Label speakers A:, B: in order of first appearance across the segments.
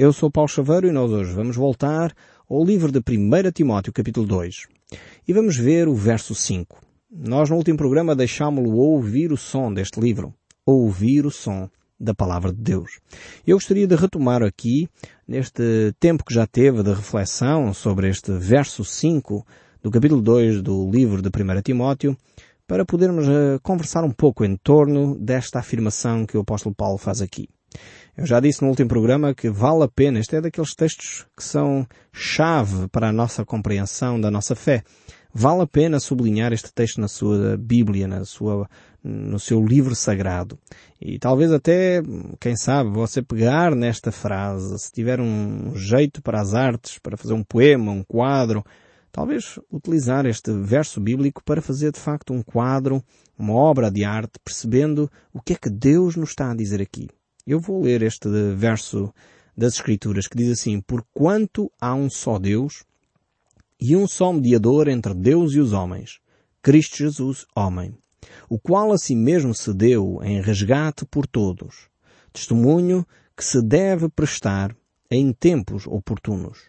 A: Eu sou Paulo Chaveiro e nós hoje vamos voltar ao livro de 1 Timóteo, capítulo 2. E vamos ver o verso 5. Nós no último programa deixámo-lo ouvir o som deste livro. Ouvir o som da palavra de Deus. Eu gostaria de retomar aqui, neste tempo que já teve de reflexão sobre este verso 5 do capítulo 2 do livro de 1 Timóteo, para podermos uh, conversar um pouco em torno desta afirmação que o apóstolo Paulo faz aqui. Eu já disse no último programa que vale a pena, este é daqueles textos que são chave para a nossa compreensão da nossa fé. Vale a pena sublinhar este texto na sua Bíblia, na sua, no seu livro sagrado. E talvez até, quem sabe, você pegar nesta frase, se tiver um jeito para as artes, para fazer um poema, um quadro, talvez utilizar este verso bíblico para fazer de facto um quadro, uma obra de arte, percebendo o que é que Deus nos está a dizer aqui. Eu vou ler este verso das Escrituras que diz assim, Porquanto há um só Deus e um só mediador entre Deus e os homens, Cristo Jesus, homem, o qual a si mesmo se deu em resgate por todos, testemunho que se deve prestar em tempos oportunos.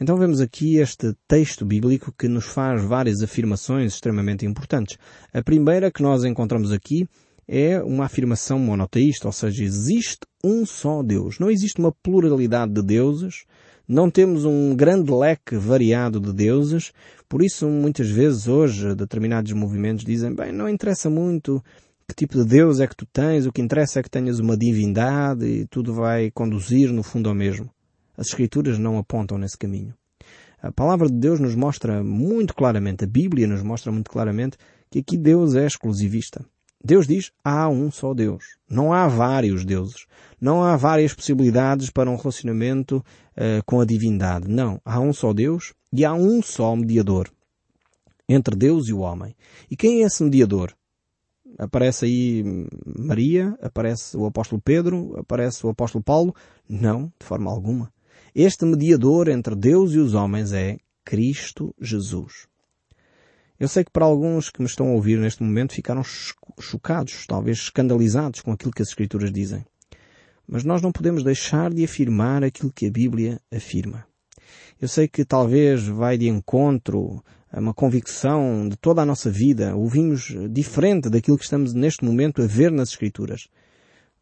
A: Então vemos aqui este texto bíblico que nos faz várias afirmações extremamente importantes. A primeira que nós encontramos aqui é uma afirmação monoteísta, ou seja, existe um só Deus. Não existe uma pluralidade de deuses, não temos um grande leque variado de deuses, por isso muitas vezes hoje determinados movimentos dizem, bem, não interessa muito que tipo de Deus é que tu tens, o que interessa é que tenhas uma divindade e tudo vai conduzir no fundo ao mesmo. As Escrituras não apontam nesse caminho. A palavra de Deus nos mostra muito claramente, a Bíblia nos mostra muito claramente que aqui Deus é exclusivista. Deus diz, há um só Deus. Não há vários deuses. Não há várias possibilidades para um relacionamento uh, com a divindade. Não. Há um só Deus e há um só mediador entre Deus e o homem. E quem é esse mediador? Aparece aí Maria, aparece o apóstolo Pedro, aparece o apóstolo Paulo? Não, de forma alguma. Este mediador entre Deus e os homens é Cristo Jesus. Eu sei que para alguns que me estão a ouvir neste momento ficaram chocados, talvez escandalizados com aquilo que as Escrituras dizem. Mas nós não podemos deixar de afirmar aquilo que a Bíblia afirma. Eu sei que talvez vai de encontro a uma convicção de toda a nossa vida, ouvimos diferente daquilo que estamos neste momento a ver nas Escrituras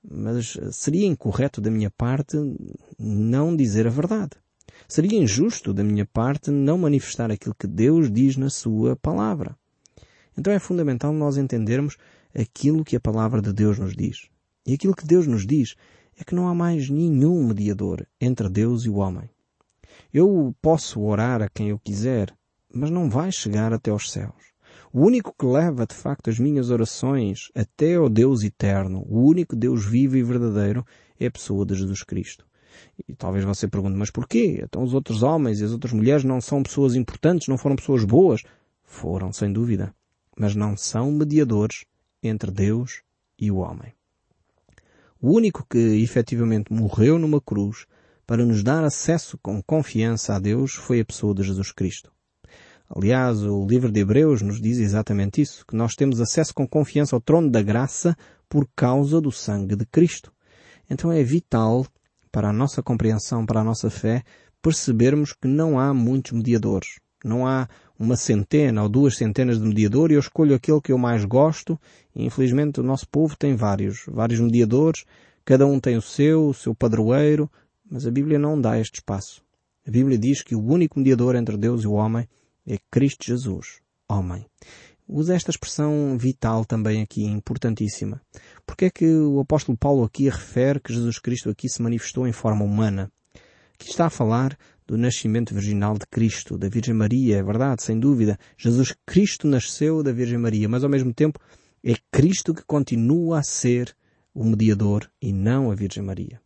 A: mas seria incorreto da minha parte não dizer a verdade. Seria injusto da minha parte não manifestar aquilo que Deus diz na Sua palavra. Então é fundamental nós entendermos aquilo que a palavra de Deus nos diz. E aquilo que Deus nos diz é que não há mais nenhum mediador entre Deus e o homem. Eu posso orar a quem eu quiser, mas não vai chegar até aos céus. O único que leva de facto as minhas orações até ao Deus eterno, o único Deus vivo e verdadeiro, é a pessoa de Jesus Cristo. E talvez você pergunte, mas porquê? Então os outros homens e as outras mulheres não são pessoas importantes, não foram pessoas boas? Foram, sem dúvida. Mas não são mediadores entre Deus e o homem. O único que efetivamente morreu numa cruz para nos dar acesso com confiança a Deus foi a pessoa de Jesus Cristo. Aliás, o livro de Hebreus nos diz exatamente isso, que nós temos acesso com confiança ao trono da graça por causa do sangue de Cristo. Então é vital para a nossa compreensão, para a nossa fé, percebermos que não há muitos mediadores. Não há uma centena ou duas centenas de mediadores e eu escolho aquele que eu mais gosto e infelizmente o nosso povo tem vários, vários mediadores, cada um tem o seu, o seu padroeiro, mas a Bíblia não dá este espaço. A Bíblia diz que o único mediador entre Deus e o homem é Cristo Jesus, homem. Usa esta expressão vital também aqui, importantíssima. Porque é que o apóstolo Paulo aqui refere que Jesus Cristo aqui se manifestou em forma humana? Aqui está a falar do nascimento virginal de Cristo, da Virgem Maria, é verdade, sem dúvida. Jesus Cristo nasceu da Virgem Maria, mas ao mesmo tempo é Cristo que continua a ser o mediador e não a Virgem Maria.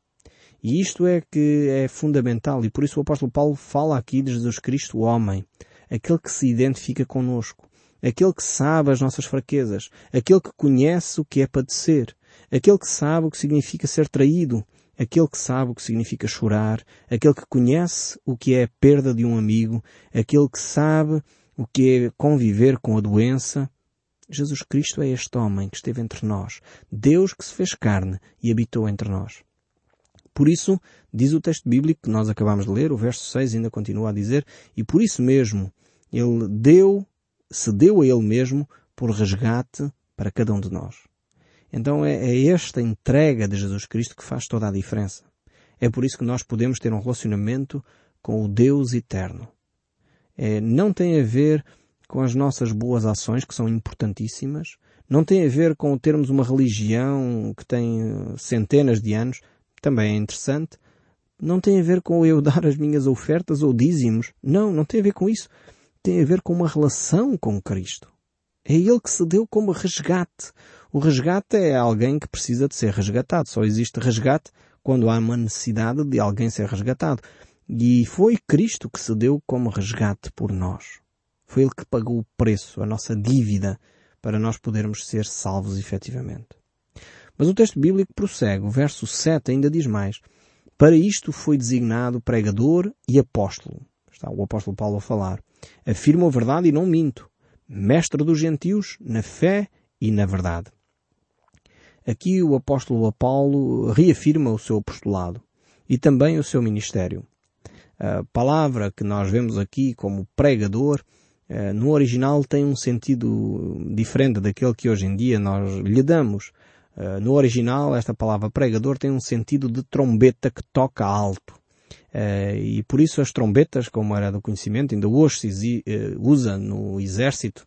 A: E isto é que é fundamental e por isso o apóstolo Paulo fala aqui de Jesus Cristo, o homem aquele que se identifica conosco, aquele que sabe as nossas fraquezas, aquele que conhece o que é padecer, aquele que sabe o que significa ser traído, aquele que sabe o que significa chorar, aquele que conhece o que é a perda de um amigo, aquele que sabe o que é conviver com a doença. Jesus Cristo é este homem que esteve entre nós, Deus que se fez carne e habitou entre nós. por isso, diz o texto bíblico que nós acabamos de ler, o verso 6 ainda continua a dizer, e por isso mesmo ele deu, se deu a ele mesmo por resgate para cada um de nós. Então é, é esta entrega de Jesus Cristo que faz toda a diferença. É por isso que nós podemos ter um relacionamento com o Deus eterno. É, não tem a ver com as nossas boas ações, que são importantíssimas, não tem a ver com termos uma religião que tem eh, centenas de anos, também é interessante, não tem a ver com eu dar as minhas ofertas ou dízimos. Não, não tem a ver com isso. Tem a ver com uma relação com Cristo. É Ele que se deu como resgate. O resgate é alguém que precisa de ser resgatado. Só existe resgate quando há uma necessidade de alguém ser resgatado. E foi Cristo que se deu como resgate por nós. Foi Ele que pagou o preço, a nossa dívida, para nós podermos ser salvos efetivamente. Mas o texto bíblico prossegue. O verso 7 ainda diz mais. Para isto foi designado pregador e apóstolo. Está o apóstolo Paulo a falar. Afirmo a verdade e não minto. Mestre dos gentios na fé e na verdade. Aqui o apóstolo Paulo reafirma o seu apostolado e também o seu ministério. A palavra que nós vemos aqui como pregador, eh, no original tem um sentido diferente daquele que hoje em dia nós lhe damos. Eh, no original, esta palavra pregador tem um sentido de trombeta que toca alto. Eh, e por isso as trombetas, como era do conhecimento, ainda hoje se usa no exército,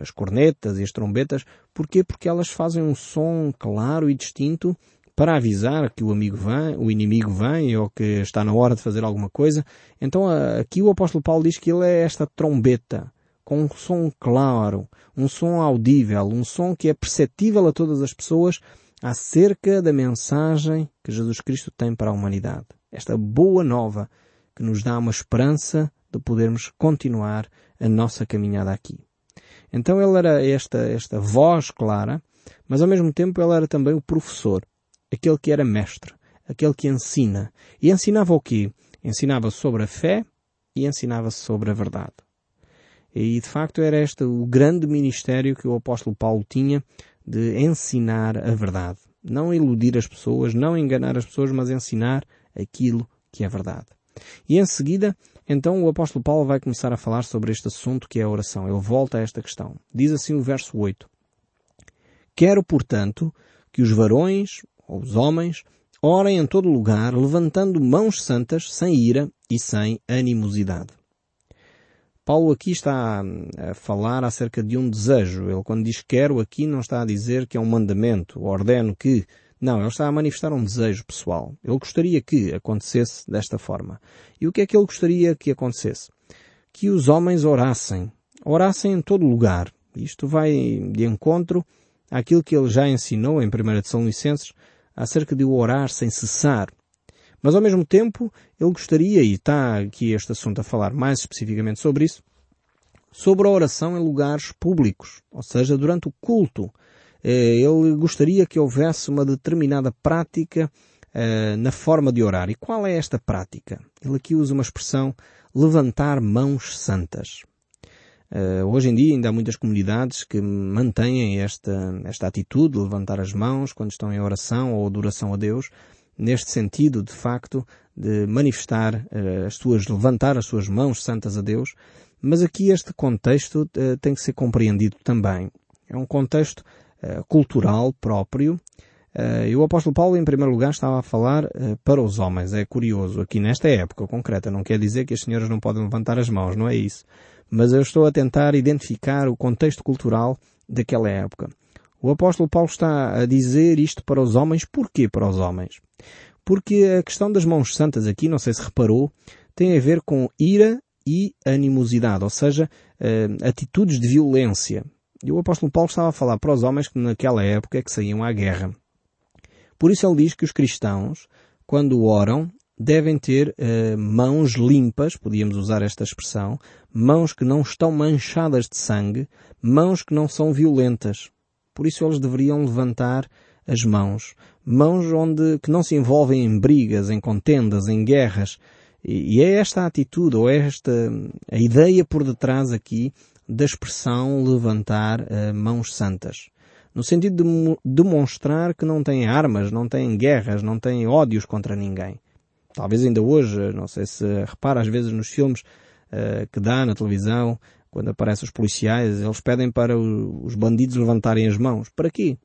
A: as cornetas e as trombetas. Porquê? Porque elas fazem um som claro e distinto para avisar que o amigo vem, o inimigo vem ou que está na hora de fazer alguma coisa. Então aqui o apóstolo Paulo diz que ele é esta trombeta com um som claro, um som audível, um som que é perceptível a todas as pessoas acerca da mensagem que Jesus Cristo tem para a humanidade. Esta boa nova que nos dá uma esperança de podermos continuar a nossa caminhada aqui. Então ele era esta, esta voz clara, mas ao mesmo tempo ele era também o professor aquele que era mestre, aquele que ensina. E ensinava o quê? Ensinava sobre a fé e ensinava sobre a verdade. E de facto era este o grande ministério que o apóstolo Paulo tinha de ensinar a verdade. Não iludir as pessoas, não enganar as pessoas, mas ensinar aquilo que é verdade. E em seguida, então o apóstolo Paulo vai começar a falar sobre este assunto que é a oração. Ele volta a esta questão. Diz assim o verso 8. Quero, portanto, que os varões os homens, orem em todo lugar, levantando mãos santas, sem ira e sem animosidade. Paulo aqui está a falar acerca de um desejo. Ele quando diz quero aqui não está a dizer que é um mandamento, ordeno que. Não, ele está a manifestar um desejo pessoal. Ele gostaria que acontecesse desta forma. E o que é que ele gostaria que acontecesse? Que os homens orassem. Orassem em todo lugar. Isto vai de encontro àquilo que ele já ensinou em 1 de São Licenses, acerca de orar sem cessar. Mas ao mesmo tempo, ele gostaria, e está aqui este assunto a falar mais especificamente sobre isso, sobre a oração em lugares públicos, ou seja, durante o culto. Eh, ele gostaria que houvesse uma determinada prática eh, na forma de orar. E qual é esta prática? Ele aqui usa uma expressão levantar mãos santas. Uh, hoje em dia ainda há muitas comunidades que mantêm esta, esta atitude de levantar as mãos quando estão em oração ou adoração a Deus, neste sentido, de facto, de manifestar uh, as suas, levantar as suas mãos santas a Deus, mas aqui este contexto uh, tem que ser compreendido também. É um contexto cultural próprio, Uh, e o apóstolo Paulo, em primeiro lugar, estava a falar uh, para os homens. É curioso, aqui nesta época concreta, não quer dizer que as senhoras não podem levantar as mãos, não é isso mas eu estou a tentar identificar o contexto cultural daquela época. O apóstolo Paulo está a dizer isto para os homens. Porquê para os homens? Porque a questão das mãos santas aqui, não sei se reparou, tem a ver com ira e animosidade, ou seja, uh, atitudes de violência. E o apóstolo Paulo estava a falar para os homens que naquela época é que saíam à guerra. Por isso ele diz que os cristãos, quando oram, devem ter uh, mãos limpas, podíamos usar esta expressão, mãos que não estão manchadas de sangue, mãos que não são violentas. Por isso eles deveriam levantar as mãos, mãos onde que não se envolvem em brigas, em contendas, em guerras. E, e é esta atitude, ou é esta a ideia por detrás aqui da expressão levantar uh, mãos santas. no sentido de demonstrar que não têm armas, não têm guerras, não têm ódios contra ninguém. Talvez ainda hoje, não sei se repara às vezes nos filmes uh, que dá na televisão, quando aparecem os policiais, eles pedem para os bandidos levantarem as mãos. Para quê?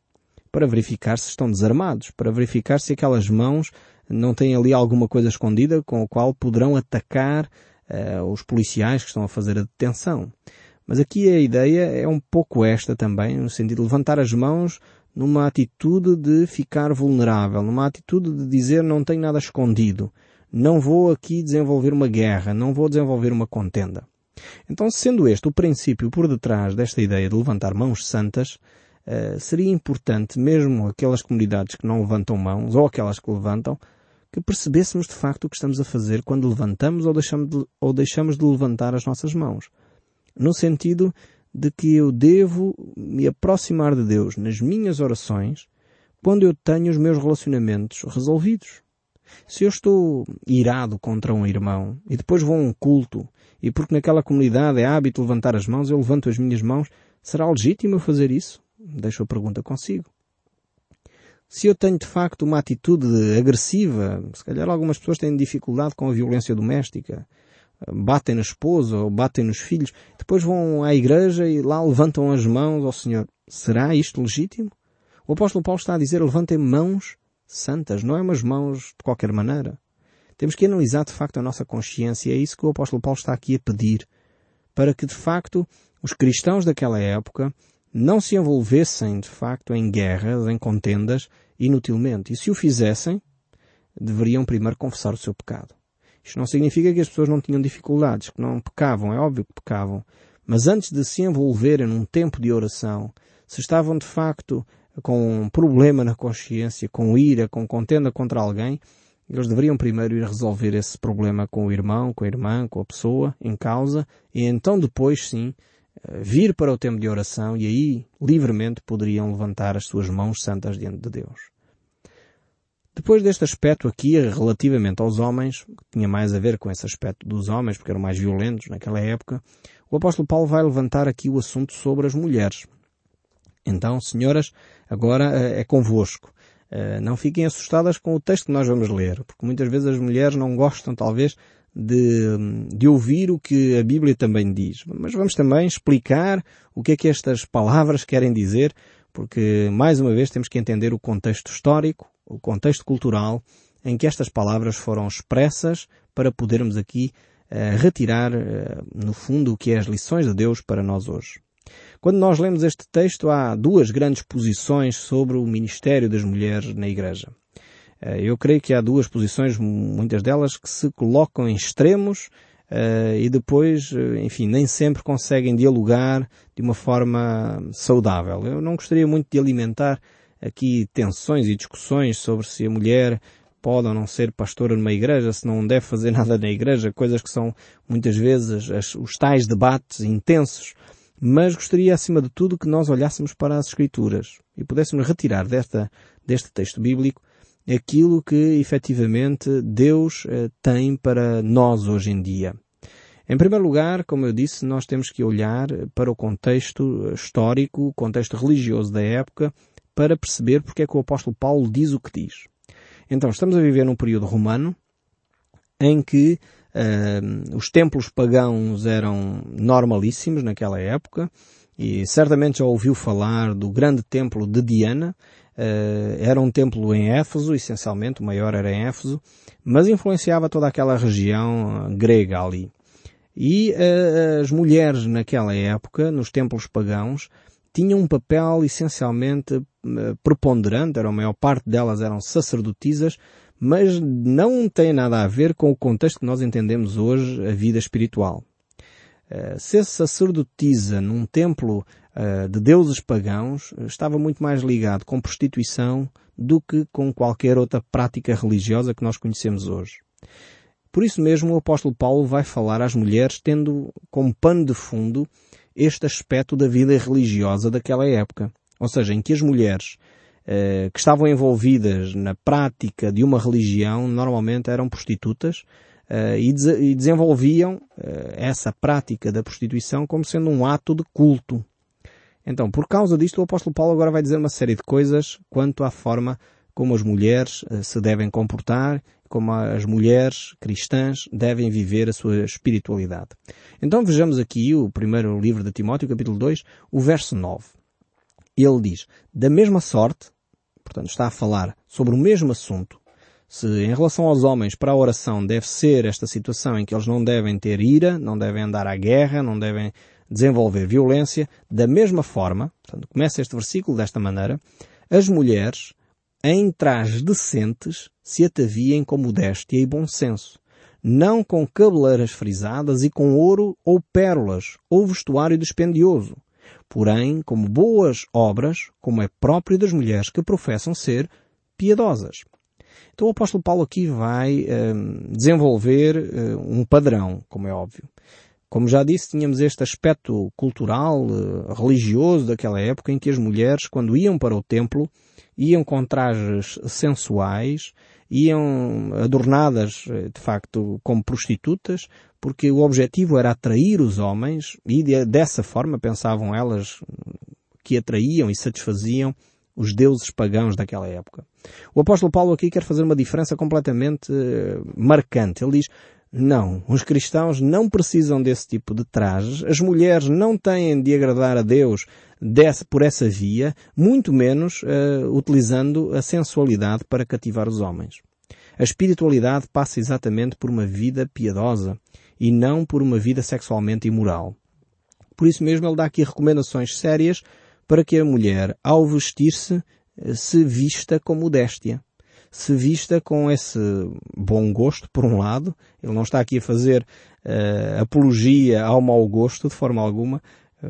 A: Para verificar se estão desarmados, para verificar se aquelas mãos não têm ali alguma coisa escondida com a qual poderão atacar uh, os policiais que estão a fazer a detenção. Mas aqui a ideia é um pouco esta também, no sentido de levantar as mãos numa atitude de ficar vulnerável, numa atitude de dizer não tenho nada escondido, não vou aqui desenvolver uma guerra, não vou desenvolver uma contenda. Então, sendo este o princípio por detrás desta ideia de levantar mãos santas, uh, seria importante, mesmo aquelas comunidades que não levantam mãos, ou aquelas que levantam, que percebêssemos de facto o que estamos a fazer quando levantamos ou deixamos de, ou deixamos de levantar as nossas mãos no sentido de que eu devo me aproximar de Deus nas minhas orações quando eu tenho os meus relacionamentos resolvidos. Se eu estou irado contra um irmão e depois vou a um culto e porque naquela comunidade é hábito levantar as mãos, eu levanto as minhas mãos, será legítimo eu fazer isso? Deixo a pergunta consigo. Se eu tenho de facto uma atitude agressiva, se calhar algumas pessoas têm dificuldade com a violência doméstica, batem na esposa ou batem nos filhos, depois vão à igreja e lá levantam as mãos ao Senhor. Será isto legítimo? O apóstolo Paulo está a dizer levantem mãos santas, não é umas mãos de qualquer maneira. Temos que analisar de facto a nossa consciência e é isso que o apóstolo Paulo está aqui a pedir, para que de facto os cristãos daquela época não se envolvessem de facto em guerras, em contendas, inutilmente. E se o fizessem, deveriam primeiro confessar o seu pecado. Isto não significa que as pessoas não tinham dificuldades, que não pecavam, é óbvio que pecavam. Mas antes de se envolverem num tempo de oração, se estavam de facto com um problema na consciência, com ira, com contenda contra alguém, eles deveriam primeiro ir resolver esse problema com o irmão, com a irmã, com a pessoa em causa, e então depois sim eh, vir para o tempo de oração e aí livremente poderiam levantar as suas mãos santas diante de Deus. Depois deste aspecto aqui, relativamente aos homens, que tinha mais a ver com esse aspecto dos homens, porque eram mais violentos naquela época, o apóstolo Paulo vai levantar aqui o assunto sobre as mulheres. Então, senhoras, agora eh, é convosco. Eh, não fiquem assustadas com o texto que nós vamos ler, porque muitas vezes as mulheres não gostam, talvez, de, de ouvir o que a Bíblia também diz. Mas vamos também explicar o que é que estas palavras querem dizer, porque, mais uma vez, temos que entender o contexto histórico, o contexto cultural em que estas palavras foram expressas para podermos aqui uh, retirar, uh, no fundo, o que é as lições de Deus para nós hoje. Quando nós lemos este texto, há duas grandes posições sobre o ministério das mulheres na Igreja. Uh, eu creio que há duas posições, muitas delas, que se colocam em extremos e depois, enfim, nem sempre conseguem dialogar de uma forma saudável. Eu não gostaria muito de alimentar aqui tensões e discussões sobre se a mulher pode ou não ser pastora numa igreja, se não deve fazer nada na igreja, coisas que são muitas vezes os tais debates intensos. Mas gostaria, acima de tudo, que nós olhássemos para as Escrituras e pudéssemos retirar desta, deste texto bíblico aquilo que efetivamente Deus eh, tem para nós hoje em dia. Em primeiro lugar, como eu disse, nós temos que olhar para o contexto histórico, o contexto religioso da época, para perceber porque é que o apóstolo Paulo diz o que diz. Então, estamos a viver num período romano em que uh, os templos pagãos eram normalíssimos naquela época e certamente já ouviu falar do grande templo de Diana. Uh, era um templo em Éfeso, essencialmente, o maior era em Éfeso, mas influenciava toda aquela região grega ali. E uh, as mulheres naquela época, nos templos pagãos, tinham um papel essencialmente preponderante, era a maior parte delas eram sacerdotisas, mas não tem nada a ver com o contexto que nós entendemos hoje a vida espiritual. Uh, ser sacerdotisa num templo uh, de deuses pagãos estava muito mais ligado com prostituição do que com qualquer outra prática religiosa que nós conhecemos hoje. Por isso mesmo o apóstolo Paulo vai falar às mulheres tendo como pano de fundo este aspecto da vida religiosa daquela época. Ou seja, em que as mulheres eh, que estavam envolvidas na prática de uma religião normalmente eram prostitutas eh, e, de e, desenvolviam eh, essa prática da prostituição como sendo um ato de culto. Então, por causa disto, o apóstolo Paulo agora vai dizer uma série de coisas quanto à forma como as mulheres eh, se devem comportar, como as mulheres cristãs devem viver a sua espiritualidade. Então vejamos aqui o primeiro livro de Timóteo, capítulo 2, o verso 9. Ele diz, da mesma sorte, portanto está a falar sobre o mesmo assunto, se em relação aos homens para a oração deve ser esta situação em que eles não devem ter ira, não devem andar à guerra, não devem desenvolver violência, da mesma forma, portanto começa este versículo desta maneira, as mulheres em trajes decentes se ataviem com modéstia e bom senso, não com cabeleiras frisadas e com ouro ou pérolas ou vestuário dispendioso, porém como boas obras, como é próprio das mulheres que professam ser piedosas. Então o apóstolo Paulo aqui vai um, desenvolver um padrão, como é óbvio. Como já disse, tínhamos este aspecto cultural, uh, religioso daquela época em que as mulheres, quando iam para o templo, iam com trajes sensuais, iam adornadas, de facto, como prostitutas, porque o objetivo era atrair os homens e dessa forma pensavam elas que atraíam e satisfaziam os deuses pagãos daquela época. O apóstolo Paulo aqui quer fazer uma diferença completamente eh, marcante. Ele diz, não, os cristãos não precisam desse tipo de trajes, as mulheres não têm de agradar a Deus desse, por essa via, muito menos uh, utilizando a sensualidade para cativar os homens. A espiritualidade passa exatamente por uma vida piedosa e não por uma vida sexualmente imoral. Por isso mesmo ele dá aqui recomendações sérias para que a mulher, ao vestir-se, eh, se vista com modéstia se vista com esse bom gosto, por um lado. Ele não está aqui a fazer uh, apologia ao mau gosto de forma alguma.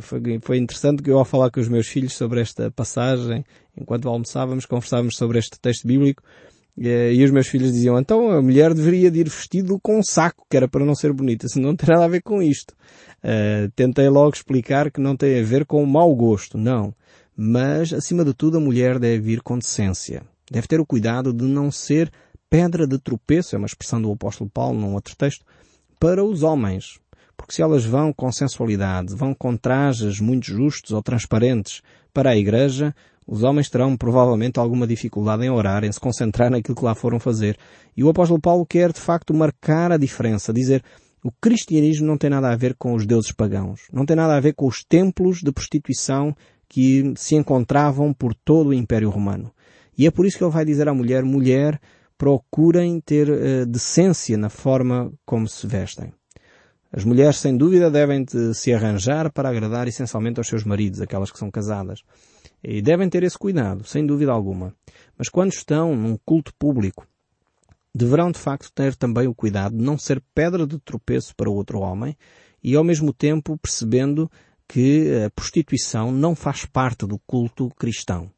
A: Foi, foi interessante que eu ao falar com os meus filhos sobre esta passagem, enquanto almoçávamos, conversávamos sobre este texto bíblico, eh, e os meus filhos diziam, então a mulher deveria de ir vestido com um saco, que era para não ser bonita. Se não tem nada a ver com isto. Uh, tentei logo explicar que não tem a ver com o mau gosto, não. Mas, acima de tudo, a mulher deve vir com decência. Deve ter o cuidado de não ser pedra de tropeço, é uma expressão do apóstolo Paulo num outro texto, para os homens. Porque se elas vão com sensualidade, vão com trajes muito justos ou transparentes para a igreja, os homens terão provavelmente alguma dificuldade em orar, em se concentrar naquilo que lá foram fazer. E o apóstolo Paulo quer de facto marcar a diferença, dizer o cristianismo não tem nada a ver com os deuses pagãos, não tem nada a ver com os templos de prostituição que se encontravam por todo o Império Romano. E é por isso que ele vai dizer à mulher, mulher, procurem ter uh, decência na forma como se vestem. As mulheres, sem dúvida, devem se arranjar para agradar essencialmente aos seus maridos, aquelas que são casadas. E devem ter esse cuidado, sem dúvida alguma. Mas quando estão num culto público, deverão de facto ter também o cuidado de não ser pedra de tropeço para outro homem e ao mesmo tempo percebendo que a prostituição não faz parte do culto cristão.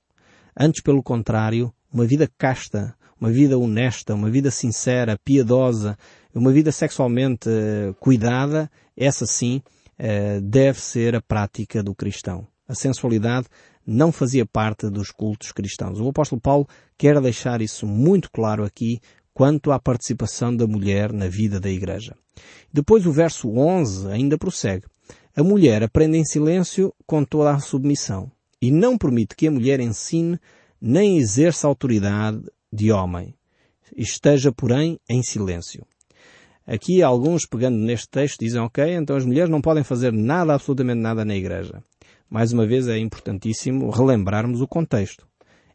A: Antes, pelo contrário, uma vida casta, uma vida honesta, uma vida sincera, piedosa, uma vida sexualmente uh, cuidada, essa sim uh, deve ser a prática do cristão. A sensualidade não fazia parte dos cultos cristãos. O apóstolo Paulo quer deixar isso muito claro aqui quanto à participação da mulher na vida da igreja. Depois o verso 11 ainda prossegue. A mulher aprende em silêncio com toda a submissão e não permite que a mulher ensine nem exerça autoridade de homem. Esteja, porém, em silêncio. Aqui alguns, pegando neste texto, dizem, ok, então as mulheres não podem fazer nada, absolutamente nada na igreja. Mais uma vez é importantíssimo relembrarmos o contexto.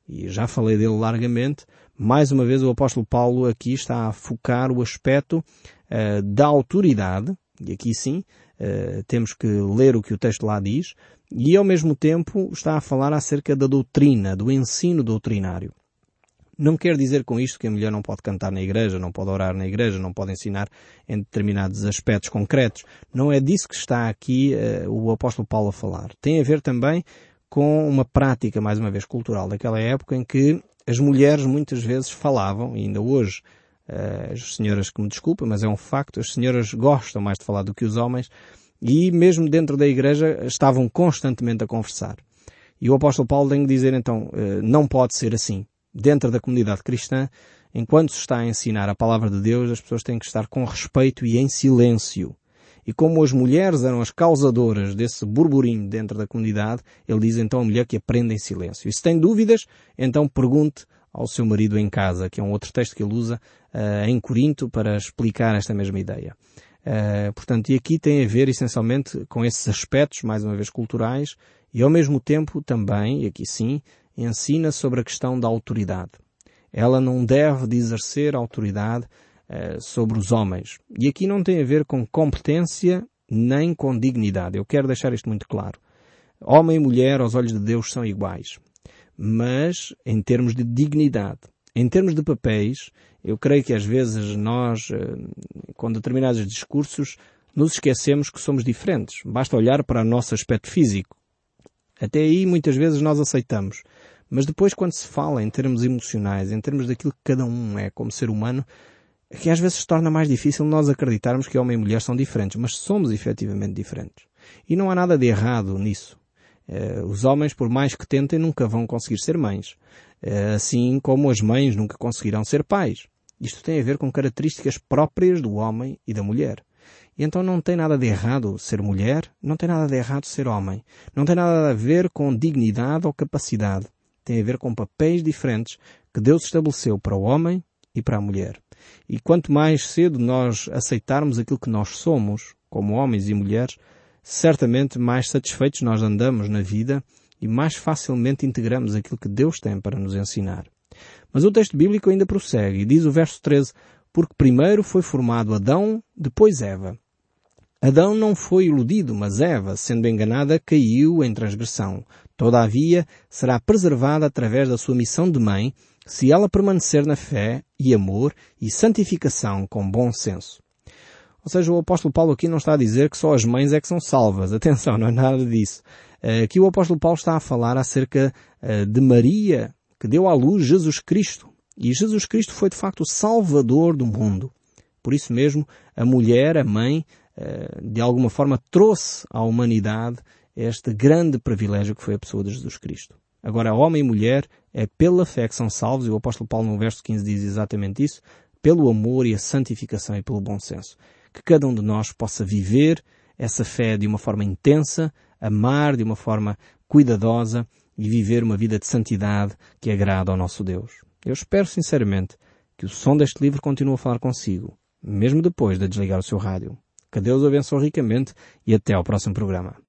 A: E já falei dele largamente. Mais uma vez o apóstolo Paulo aqui está a focar o aspecto uh, da autoridade, e aqui sim, uh, temos que ler o que o texto lá diz, e ao mesmo tempo está a falar acerca da doutrina, do ensino doutrinário. Não quer dizer com isto que a mulher não pode cantar na igreja, não pode orar na igreja, não pode ensinar em determinados aspectos concretos. Não é disso que está aqui uh, o apóstolo Paulo a falar. Tem a ver também com uma prática, mais uma vez, cultural daquela época em que as mulheres muitas vezes falavam, e ainda hoje uh, as senhoras que me desculpem, mas é um facto, as senhoras gostam mais de falar do que os homens, e mesmo dentro da igreja estavam constantemente a conversar. E o apóstolo Paulo tem que dizer então, eh, não pode ser assim. Dentro da comunidade cristã, enquanto se está a ensinar a palavra de Deus, as pessoas têm que estar com respeito e em silêncio. E como as mulheres eram as causadoras desse burburinho dentro da comunidade, ele diz então a mulher que aprenda em silêncio. E se tem dúvidas, então pergunte ao seu marido em casa, que é um outro texto que ele usa uh, em Corinto para explicar esta mesma ideia. Uh, portanto, e aqui tem a ver essencialmente com esses aspectos, mais uma vez culturais, e ao mesmo tempo também, e aqui sim, ensina sobre a questão da autoridade. Ela não deve de exercer autoridade uh, sobre os homens. E aqui não tem a ver com competência nem com dignidade. Eu quero deixar isto muito claro. Homem e mulher, aos olhos de Deus, são iguais. Mas, em termos de dignidade, em termos de papéis, eu creio que às vezes nós, eh, com determinados discursos, nos esquecemos que somos diferentes. Basta olhar para o nosso aspecto físico. Até aí muitas vezes nós aceitamos. Mas depois quando se fala em termos emocionais, em termos daquilo que cada um é como ser humano, é que às vezes se torna mais difícil nós acreditarmos que homem e mulher são diferentes, mas somos efetivamente diferentes. E não há nada de errado nisso. Eh, os homens, por mais que tentem, nunca vão conseguir ser mães. Eh, assim como as mães nunca conseguirão ser pais. Isto tem a ver com características próprias do homem e da mulher. E então não tem nada de errado ser mulher, não tem nada de errado ser homem. Não tem nada a ver com dignidade ou capacidade. Tem a ver com papéis diferentes que Deus estabeleceu para o homem e para a mulher. E quanto mais cedo nós aceitarmos aquilo que nós somos, como homens e mulheres, certamente mais satisfeitos nós andamos na vida e mais facilmente integramos aquilo que Deus tem para nos ensinar. Mas o texto bíblico ainda prossegue e diz o verso 13, porque primeiro foi formado Adão, depois Eva. Adão não foi iludido, mas Eva, sendo enganada, caiu em transgressão. Todavia, será preservada através da sua missão de mãe, se ela permanecer na fé e amor e santificação com bom senso. Ou seja, o apóstolo Paulo aqui não está a dizer que só as mães é que são salvas. Atenção, não é nada disso. Eh, aqui o apóstolo Paulo está a falar acerca eh, de Maria, que deu à luz Jesus Cristo. E Jesus Cristo foi de facto o Salvador do mundo. Por isso mesmo, a mulher, a mãe, eh, de alguma forma trouxe à humanidade este grande privilégio que foi a pessoa de Jesus Cristo. Agora, homem e mulher é pela fé que são salvos, e o apóstolo Paulo no verso 15 diz exatamente isso, pelo amor e a santificação e pelo bom senso. Que cada um de nós possa viver essa fé de uma forma intensa, amar de uma forma cuidadosa e viver uma vida de santidade que agrada ao nosso Deus. Eu espero sinceramente que o som deste livro continue a falar consigo, mesmo depois de desligar o seu rádio. Que Deus o abençoe ricamente e até ao próximo programa.